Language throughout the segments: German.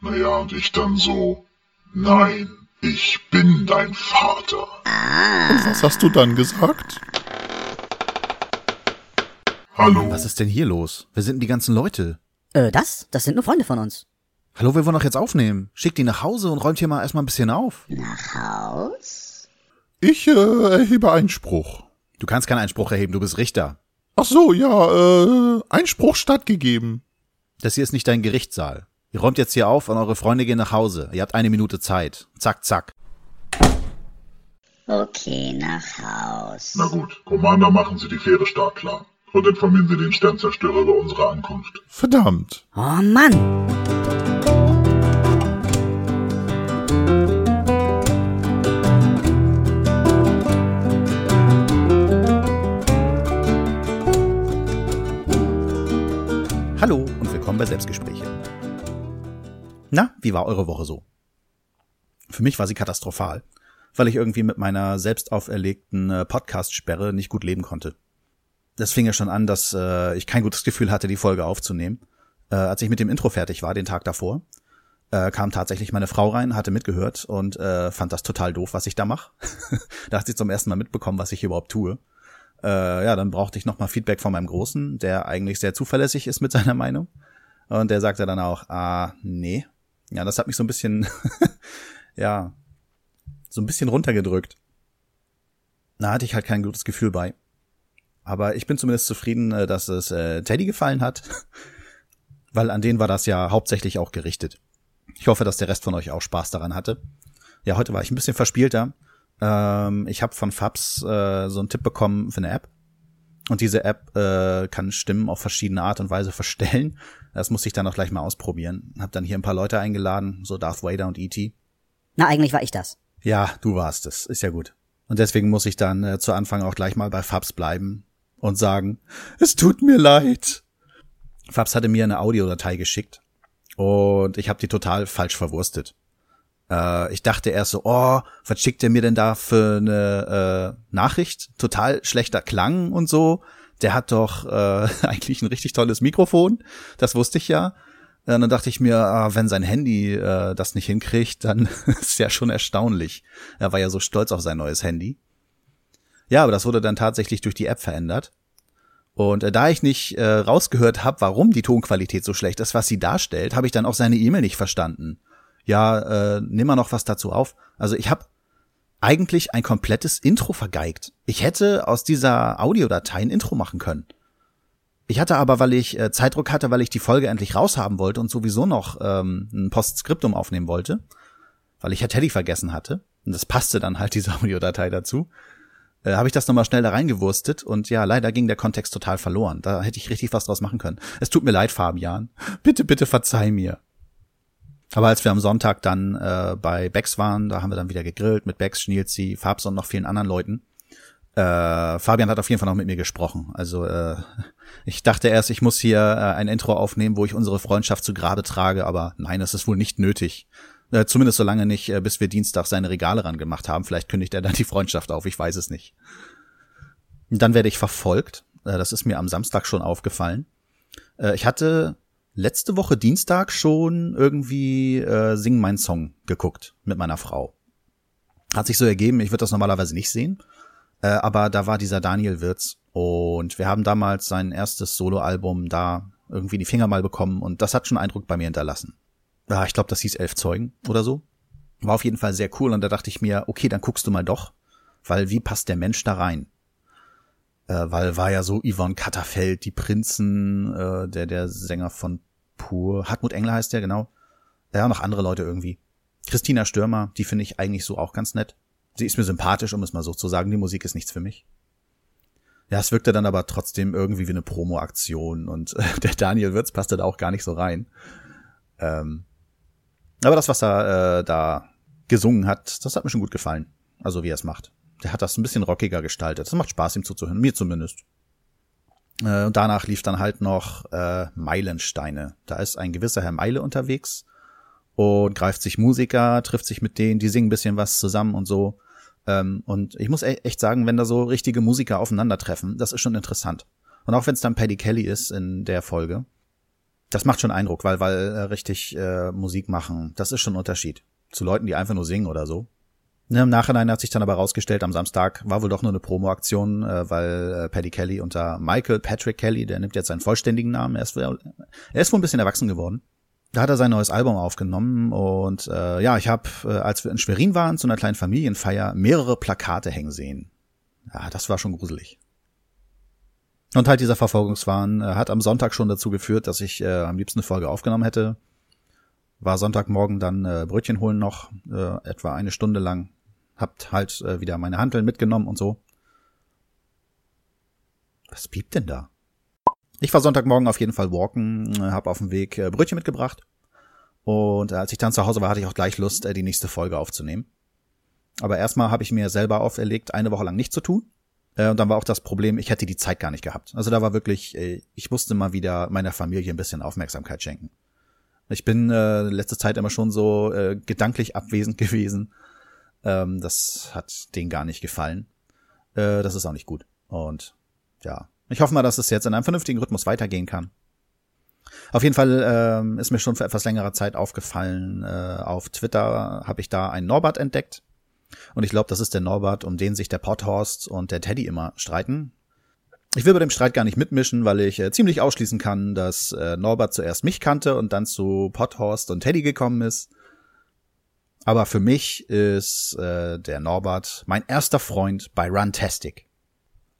Naja, und ich dann so, nein, ich bin dein Vater. Und was hast du dann gesagt? Hallo. Was ist denn hier los? Wer sind denn die ganzen Leute? Äh, das? Das sind nur Freunde von uns. Hallo, wir wollen doch jetzt aufnehmen. Schickt die nach Hause und räumt hier mal erstmal ein bisschen auf. Ich äh, erhebe Einspruch. Du kannst keinen Einspruch erheben, du bist Richter. Ach so, ja, äh, Einspruch stattgegeben. Das hier ist nicht dein Gerichtssaal. Ihr räumt jetzt hier auf und eure Freunde gehen nach Hause. Ihr habt eine Minute Zeit. Zack, zack. Okay, nach Haus. Na gut, Commander, machen Sie die Fähre startklar. Und informieren Sie den Sternzerstörer über unsere Ankunft. Verdammt. Oh Mann. Na, wie war eure Woche so? Für mich war sie katastrophal, weil ich irgendwie mit meiner selbst auferlegten äh, Podcast-Sperre nicht gut leben konnte. Das fing ja schon an, dass äh, ich kein gutes Gefühl hatte, die Folge aufzunehmen. Äh, als ich mit dem Intro fertig war, den Tag davor, äh, kam tatsächlich meine Frau rein, hatte mitgehört und äh, fand das total doof, was ich da mache. da hat sie zum ersten Mal mitbekommen, was ich überhaupt tue. Äh, ja, dann brauchte ich nochmal Feedback von meinem Großen, der eigentlich sehr zuverlässig ist mit seiner Meinung. Und der sagte dann auch, ah, nee. Ja, das hat mich so ein bisschen, ja, so ein bisschen runtergedrückt. Da hatte ich halt kein gutes Gefühl bei. Aber ich bin zumindest zufrieden, äh, dass es äh, Teddy gefallen hat, weil an den war das ja hauptsächlich auch gerichtet. Ich hoffe, dass der Rest von euch auch Spaß daran hatte. Ja, heute war ich ein bisschen verspielter. Ähm, ich habe von Fabs äh, so einen Tipp bekommen für eine App. Und diese App äh, kann Stimmen auf verschiedene Art und Weise verstellen. Das musste ich dann auch gleich mal ausprobieren. Hab dann hier ein paar Leute eingeladen, so Darth Vader und E.T. Na, eigentlich war ich das. Ja, du warst es. Ist ja gut. Und deswegen muss ich dann äh, zu Anfang auch gleich mal bei Fabs bleiben und sagen, es tut mir leid. Fabs hatte mir eine Audiodatei geschickt und ich habe die total falsch verwurstet. Äh, ich dachte erst so, oh, was schickt er mir denn da für eine äh, Nachricht? Total schlechter Klang und so. Der hat doch äh, eigentlich ein richtig tolles Mikrofon. Das wusste ich ja. Und dann dachte ich mir, ah, wenn sein Handy äh, das nicht hinkriegt, dann ist ja schon erstaunlich. Er war ja so stolz auf sein neues Handy. Ja, aber das wurde dann tatsächlich durch die App verändert. Und äh, da ich nicht äh, rausgehört habe, warum die Tonqualität so schlecht ist, was sie darstellt, habe ich dann auch seine E-Mail nicht verstanden. Ja, äh, nimm mal noch was dazu auf. Also ich habe eigentlich ein komplettes Intro vergeigt. Ich hätte aus dieser Audiodatei ein Intro machen können. Ich hatte aber, weil ich äh, Zeitdruck hatte, weil ich die Folge endlich raushaben wollte und sowieso noch ähm, ein Postskriptum aufnehmen wollte, weil ich ja Teddy vergessen hatte. Und das passte dann halt diese Audiodatei dazu äh, habe ich das nochmal schnell da reingewurstet und ja, leider ging der Kontext total verloren. Da hätte ich richtig was draus machen können. Es tut mir leid, Fabian. Bitte, bitte verzeih mir. Aber als wir am Sonntag dann äh, bei Bex waren, da haben wir dann wieder gegrillt mit Bex, Schnielzi, Fabs und noch vielen anderen Leuten. Äh, Fabian hat auf jeden Fall noch mit mir gesprochen. Also äh, ich dachte erst, ich muss hier äh, ein Intro aufnehmen, wo ich unsere Freundschaft zu Grabe trage, aber nein, das ist wohl nicht nötig. Äh, zumindest so lange nicht, äh, bis wir Dienstag seine Regale ran gemacht haben. Vielleicht kündigt er dann die Freundschaft auf, ich weiß es nicht. Dann werde ich verfolgt. Äh, das ist mir am Samstag schon aufgefallen. Äh, ich hatte letzte Woche Dienstag schon irgendwie äh, Sing mein Song geguckt mit meiner Frau. Hat sich so ergeben, ich würde das normalerweise nicht sehen. Äh, aber da war dieser Daniel Wirz und wir haben damals sein erstes Soloalbum da irgendwie die Finger mal bekommen und das hat schon Eindruck bei mir hinterlassen ja, ich glaube, das hieß elf Zeugen oder so. War auf jeden Fall sehr cool und da dachte ich mir, okay, dann guckst du mal doch, weil wie passt der Mensch da rein? Äh, weil war ja so Yvonne Katterfeld, die Prinzen, äh, der der Sänger von Pur, Hartmut Engler heißt der genau. Ja, noch andere Leute irgendwie. Christina Stürmer, die finde ich eigentlich so auch ganz nett. Sie ist mir sympathisch, um es mal so zu sagen. Die Musik ist nichts für mich. Ja, es wirkte dann aber trotzdem irgendwie wie eine Promo-Aktion und äh, der Daniel Wirtz passte da auch gar nicht so rein. Ähm, aber das, was er äh, da gesungen hat, das hat mir schon gut gefallen. Also wie er es macht. Der hat das ein bisschen rockiger gestaltet. Das macht Spaß, ihm zuzuhören. Mir zumindest. Äh, und danach lief dann halt noch äh, Meilensteine. Da ist ein gewisser Herr Meile unterwegs und greift sich Musiker, trifft sich mit denen, die singen ein bisschen was zusammen und so. Ähm, und ich muss e echt sagen, wenn da so richtige Musiker aufeinandertreffen, das ist schon interessant. Und auch wenn es dann Paddy Kelly ist in der Folge, Das macht schon Eindruck, weil, weil äh, richtig äh, Musik machen, das ist schon ein Unterschied. Zu Leuten, die einfach nur singen oder so. Ne, Im Nachhinein hat sich dann aber rausgestellt, am Samstag war wohl doch nur eine Promo-Aktion, äh, weil äh, Paddy Kelly unter Michael Patrick Kelly, der nimmt jetzt seinen vollständigen Namen, er ist, er ist wohl ein bisschen erwachsen geworden. Da hat er sein neues Album aufgenommen und äh, ja, ich habe, äh, als wir in Schwerin waren, zu einer kleinen Familienfeier, mehrere Plakate hängen sehen. Ja, das war schon gruselig. Und halt dieser Verfolgungswahn äh, hat am Sonntag schon dazu geführt, dass ich äh, am liebsten eine Folge aufgenommen hätte. War Sonntagmorgen dann äh, Brötchen holen noch, äh, etwa eine Stunde lang habt halt äh, wieder meine Hanteln mitgenommen und so. Was piept denn da? Ich war Sonntagmorgen auf jeden Fall walken, äh, hab auf dem Weg äh, Brötchen mitgebracht. Und äh, als ich dann zu Hause war, hatte ich auch gleich Lust, äh, die nächste Folge aufzunehmen. Aber erstmal habe ich mir selber auferlegt, eine Woche lang nichts zu tun. Äh, und dann war auch das Problem, ich hätte die Zeit gar nicht gehabt. Also da war wirklich, äh, ich musste mal wieder meiner Familie ein bisschen Aufmerksamkeit schenken. Ich bin äh, letzte Zeit immer schon so äh, gedanklich abwesend gewesen ähm, das hat denen gar nicht gefallen. Äh, das ist auch nicht gut. Und ja, ich hoffe mal, dass es jetzt in einem vernünftigen Rhythmus weitergehen kann. Auf jeden Fall ähm, ist mir schon für etwas längerer Zeit aufgefallen, äh, auf Twitter habe ich da einen Norbert entdeckt. Und ich glaube, das ist der Norbert, um den sich der Pothorst und der Teddy immer streiten. Ich will bei dem Streit gar nicht mitmischen, weil ich äh, ziemlich ausschließen kann, dass äh, Norbert zuerst mich kannte und dann zu Pothorst und Teddy gekommen ist. Aber für mich ist äh, der Norbert mein erster Freund bei Runtastic.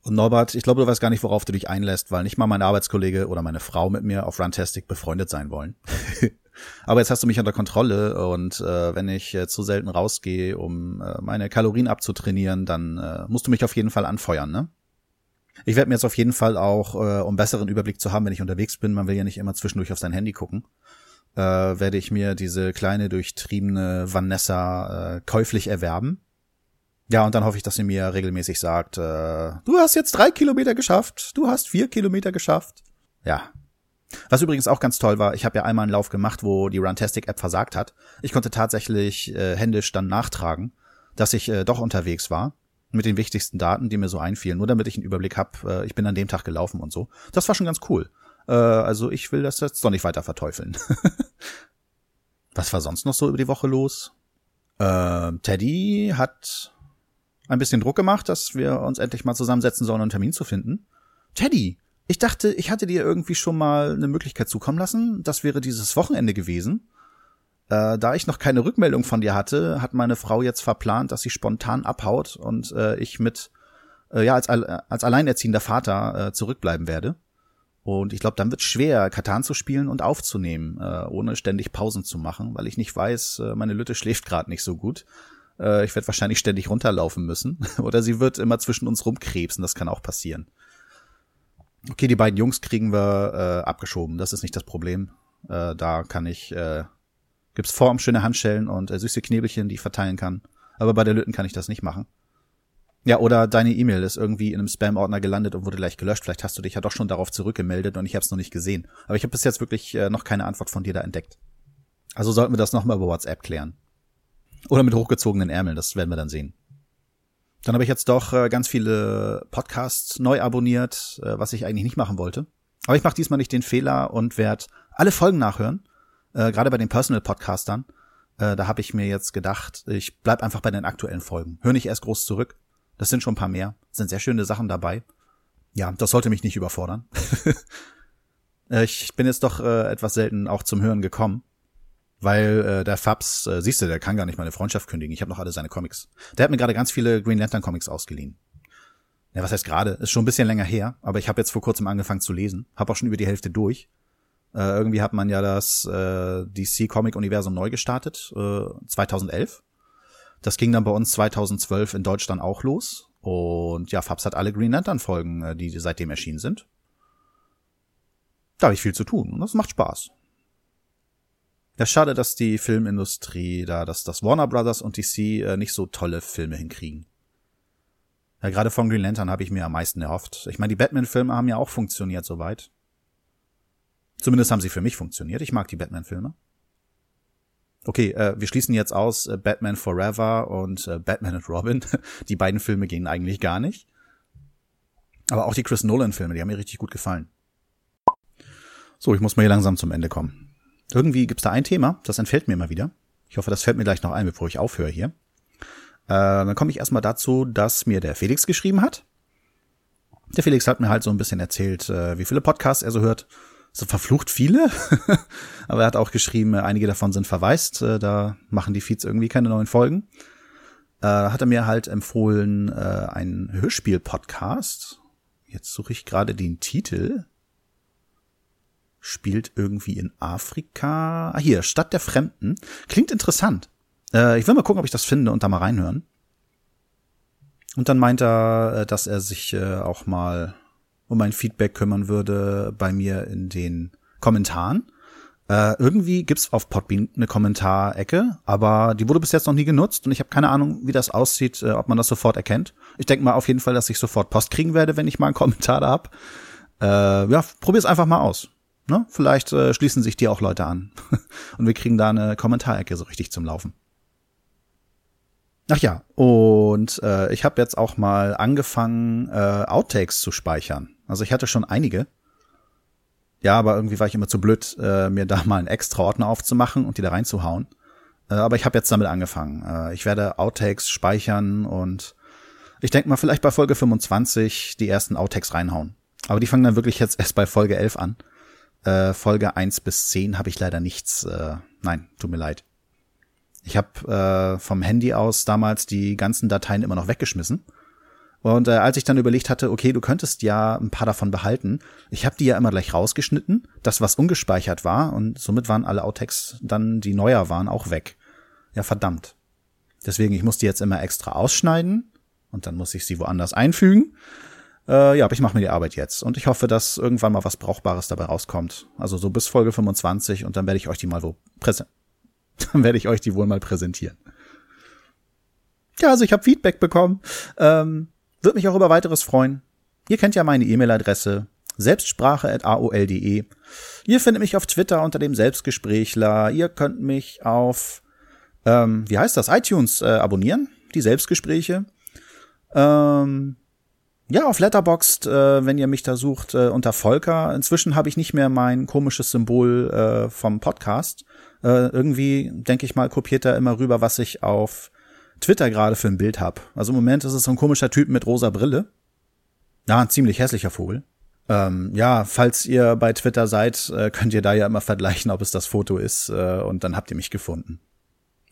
Und Norbert, ich glaube, du weißt gar nicht, worauf du dich einlässt, weil nicht mal mein Arbeitskollege oder meine Frau mit mir auf Runtastic befreundet sein wollen. Aber jetzt hast du mich unter Kontrolle und äh, wenn ich äh, zu selten rausgehe, um äh, meine Kalorien abzutrainieren, dann äh, musst du mich auf jeden Fall anfeuern, ne? Ich werde mir jetzt auf jeden Fall auch, äh, um besseren Überblick zu haben, wenn ich unterwegs bin, man will ja nicht immer zwischendurch auf sein Handy gucken, äh, werde ich mir diese kleine durchtriebene Vanessa äh, käuflich erwerben. Ja, und dann hoffe ich, dass sie mir regelmäßig sagt, äh, du hast jetzt drei Kilometer geschafft, du hast vier Kilometer geschafft. Ja. Was übrigens auch ganz toll war, ich habe ja einmal einen Lauf gemacht, wo die Runtastic-App versagt hat. Ich konnte tatsächlich äh, händisch dann nachtragen, dass ich äh, doch unterwegs war mit den wichtigsten Daten, die mir so einfielen, nur damit ich einen Überblick habe, äh, ich bin an dem Tag gelaufen und so. Das war schon ganz cool. Äh, also ich will das jetzt doch nicht weiter verteufeln. Was war sonst noch so über die Woche los? Äh, Teddy hat ein bisschen Druck gemacht, dass wir uns endlich mal zusammensetzen sollen, einen Termin zu finden. Teddy, ich dachte, ich hatte dir irgendwie schon mal eine Möglichkeit zukommen lassen. Das wäre dieses Wochenende gewesen. Äh, da ich noch keine Rückmeldung von dir hatte, hat meine Frau jetzt verplant, dass sie spontan abhaut und äh, ich mit äh, ja als, als alleinerziehender Vater äh, zurückbleiben werde. Und ich glaube, dann wird schwer, Katan zu spielen und aufzunehmen, äh, ohne ständig Pausen zu machen, weil ich nicht weiß, äh, meine Lütte schläft gerade nicht so gut. Äh, ich werde wahrscheinlich ständig runterlaufen müssen. Oder sie wird immer zwischen uns rumkrebsen, das kann auch passieren. Okay, die beiden Jungs kriegen wir äh, abgeschoben, das ist nicht das Problem. Äh, da kann ich, äh, gibt's Form, schöne Handschellen und äh, süße Knebelchen, die ich verteilen kann. Aber bei der Lütten kann ich das nicht machen. Ja, oder deine E-Mail ist irgendwie in einem Spam-Ordner gelandet und wurde gleich gelöscht. Vielleicht hast du dich ja doch schon darauf zurückgemeldet und ich habe es noch nicht gesehen. Aber ich habe bis jetzt wirklich äh, noch keine Antwort von dir da entdeckt. Also sollten wir das nochmal über WhatsApp klären. Oder mit hochgezogenen Ärmeln, das werden wir dann sehen. Dann habe ich jetzt doch äh, ganz viele Podcasts neu abonniert, äh, was ich eigentlich nicht machen wollte. Aber ich mache diesmal nicht den Fehler und werde alle Folgen nachhören. Äh, Gerade bei den Personal-Podcastern. Äh, da habe ich mir jetzt gedacht, ich bleib einfach bei den aktuellen Folgen. Hör nicht erst groß zurück. Das sind schon ein paar mehr. Sind sehr schöne Sachen dabei. Ja, das sollte mich nicht überfordern. Äh, ich bin jetzt doch äh, etwas selten auch zum Hören gekommen. Weil äh, der Fabs, äh, siehst du, der kann gar nicht meine Freundschaft kündigen. Ich habe noch alle seine Comics. Der hat mir gerade ganz viele Green Lantern Comics ausgeliehen. Ja, was heißt gerade? Ist schon ein bisschen länger her, aber ich habe jetzt vor kurzem angefangen zu lesen. Habe auch schon über die Hälfte durch. Äh, irgendwie hat man ja das äh, DC Comic Universum neu gestartet, äh, 2011. Das ging dann bei uns 2012 in Deutschland auch los. Und ja, Fabs hat alle Green Lantern Folgen, äh, die seitdem erschienen sind. Da habe ich viel zu tun und das macht Spaß. Ja, schade, dass die Filmindustrie da, dass das Warner Brothers und DC äh, nicht so tolle Filme hinkriegen. Ja, gerade von Green Lantern habe ich mir am meisten erhofft. Ich meine, die Batman-Filme haben ja auch funktioniert soweit. Zumindest haben sie für mich funktioniert. Ich mag die Batman-Filme. Okay, äh, wir schließen jetzt aus äh, Batman Forever und äh, Batman and Robin. Die beiden Filme gehen eigentlich gar nicht. Aber auch die Chris Nolan-Filme, die haben mir richtig gut gefallen. So, ich muss mal hier langsam zum Ende kommen. Irgendwie gibt's da ein Thema, das entfällt mir immer wieder. Ich hoffe, das fällt mir gleich noch ein, bevor ich aufhöre hier. Äh, dann komme ich erstmal dazu, dass mir der Felix geschrieben hat. Der Felix hat mir halt so ein bisschen erzählt, äh, wie viele Podcasts er so hört. So verflucht viele. Aber er hat auch geschrieben, äh, einige davon sind verwaist. Äh, da machen die Feeds irgendwie keine neuen Folgen. Äh, hat er mir halt empfohlen, äh, einen Hörspiel-Podcast. Jetzt suche ich gerade den Titel. Spielt irgendwie in Afrika. Ah, hier, Stadt der Fremden. Klingt interessant. Äh, ich will mal gucken, ob ich das finde und da mal reinhören. Und dann meint er, äh, dass er sich äh, auch mal um ein Feedback kümmern würde bei mir in den Kommentaren. Äh, irgendwie gibt's auf Podbean eine Kommentarecke, aber die wurde bis jetzt noch nie genutzt und ich habe keine Ahnung, wie das aussieht, äh, ob man das sofort erkennt. Ich denke mal auf jeden Fall, dass ich sofort Post kriegen werde, wenn ich mal einen Kommentar da hab. Äh, ja, probier's einfach mal aus. Ne? Vielleicht äh, schließen sich dir auch Leute an und wir kriegen da eine Kommentarecke so richtig zum Laufen. Ach ja, und äh, ich habe jetzt auch mal angefangen, äh, Outtakes zu speichern. Also ich hatte schon einige. Ja, aber irgendwie war ich immer zu blöd, äh, mir da mal einen extra Ordner aufzumachen und die da reinzuhauen. Äh, aber ich habe jetzt damit angefangen. Äh, ich werde Outtakes speichern und ich denke mal vielleicht bei Folge 25 die ersten Outtakes reinhauen. Aber die fangen dann wirklich jetzt erst bei Folge 11 an. Äh, Folge 1 bis 10 habe ich leider nichts. Äh, nein, tut mir leid. Ich habe äh, vom Handy aus damals die ganzen Dateien immer noch weggeschmissen. Und äh, als ich dann überlegt hatte, okay, du könntest ja ein paar davon behalten, ich habe die ja immer gleich rausgeschnitten, das was ungespeichert war und somit waren alle Outtakes dann, die neuer waren, auch weg. Ja, verdammt. Deswegen, ich muss die jetzt immer extra ausschneiden und dann muss ich sie woanders einfügen. Äh, ja, aber ich mache mir die Arbeit jetzt und ich hoffe, dass irgendwann mal was Brauchbares dabei rauskommt. Also so bis Folge 25 und dann werde ich euch die mal wo präsentieren dann werde ich euch die wohl mal präsentieren. Ja, also ich habe Feedback bekommen. Ähm, Würde mich auch über weiteres freuen. Ihr kennt ja meine E-Mail-Adresse selbstsprache.aol.de. Ihr findet mich auf Twitter unter dem Selbstgesprächler. Ihr könnt mich auf, ähm, wie heißt das, iTunes äh, abonnieren, die Selbstgespräche. Ähm, ja, auf Letterboxd, äh, wenn ihr mich da sucht, äh, unter Volker. Inzwischen habe ich nicht mehr mein komisches Symbol äh, vom Podcast. Äh, irgendwie, denke ich mal, kopiert er immer rüber, was ich auf Twitter gerade für ein Bild hab. Also im Moment ist es so ein komischer Typ mit rosa Brille. Ja, ein ziemlich hässlicher Vogel. Ähm, ja, falls ihr bei Twitter seid, äh, könnt ihr da ja immer vergleichen, ob es das Foto ist, äh, und dann habt ihr mich gefunden.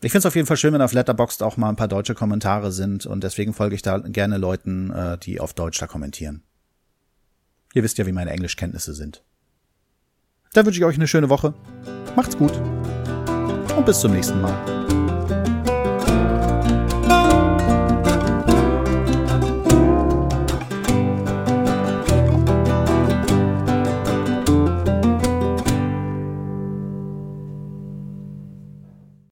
Ich finde es auf jeden Fall schön, wenn auf Letterboxd auch mal ein paar deutsche Kommentare sind und deswegen folge ich da gerne Leuten, äh, die auf Deutsch da kommentieren. Ihr wisst ja, wie meine Englischkenntnisse sind. Dann wünsche ich euch eine schöne Woche. Macht's gut und bis zum nächsten Mal.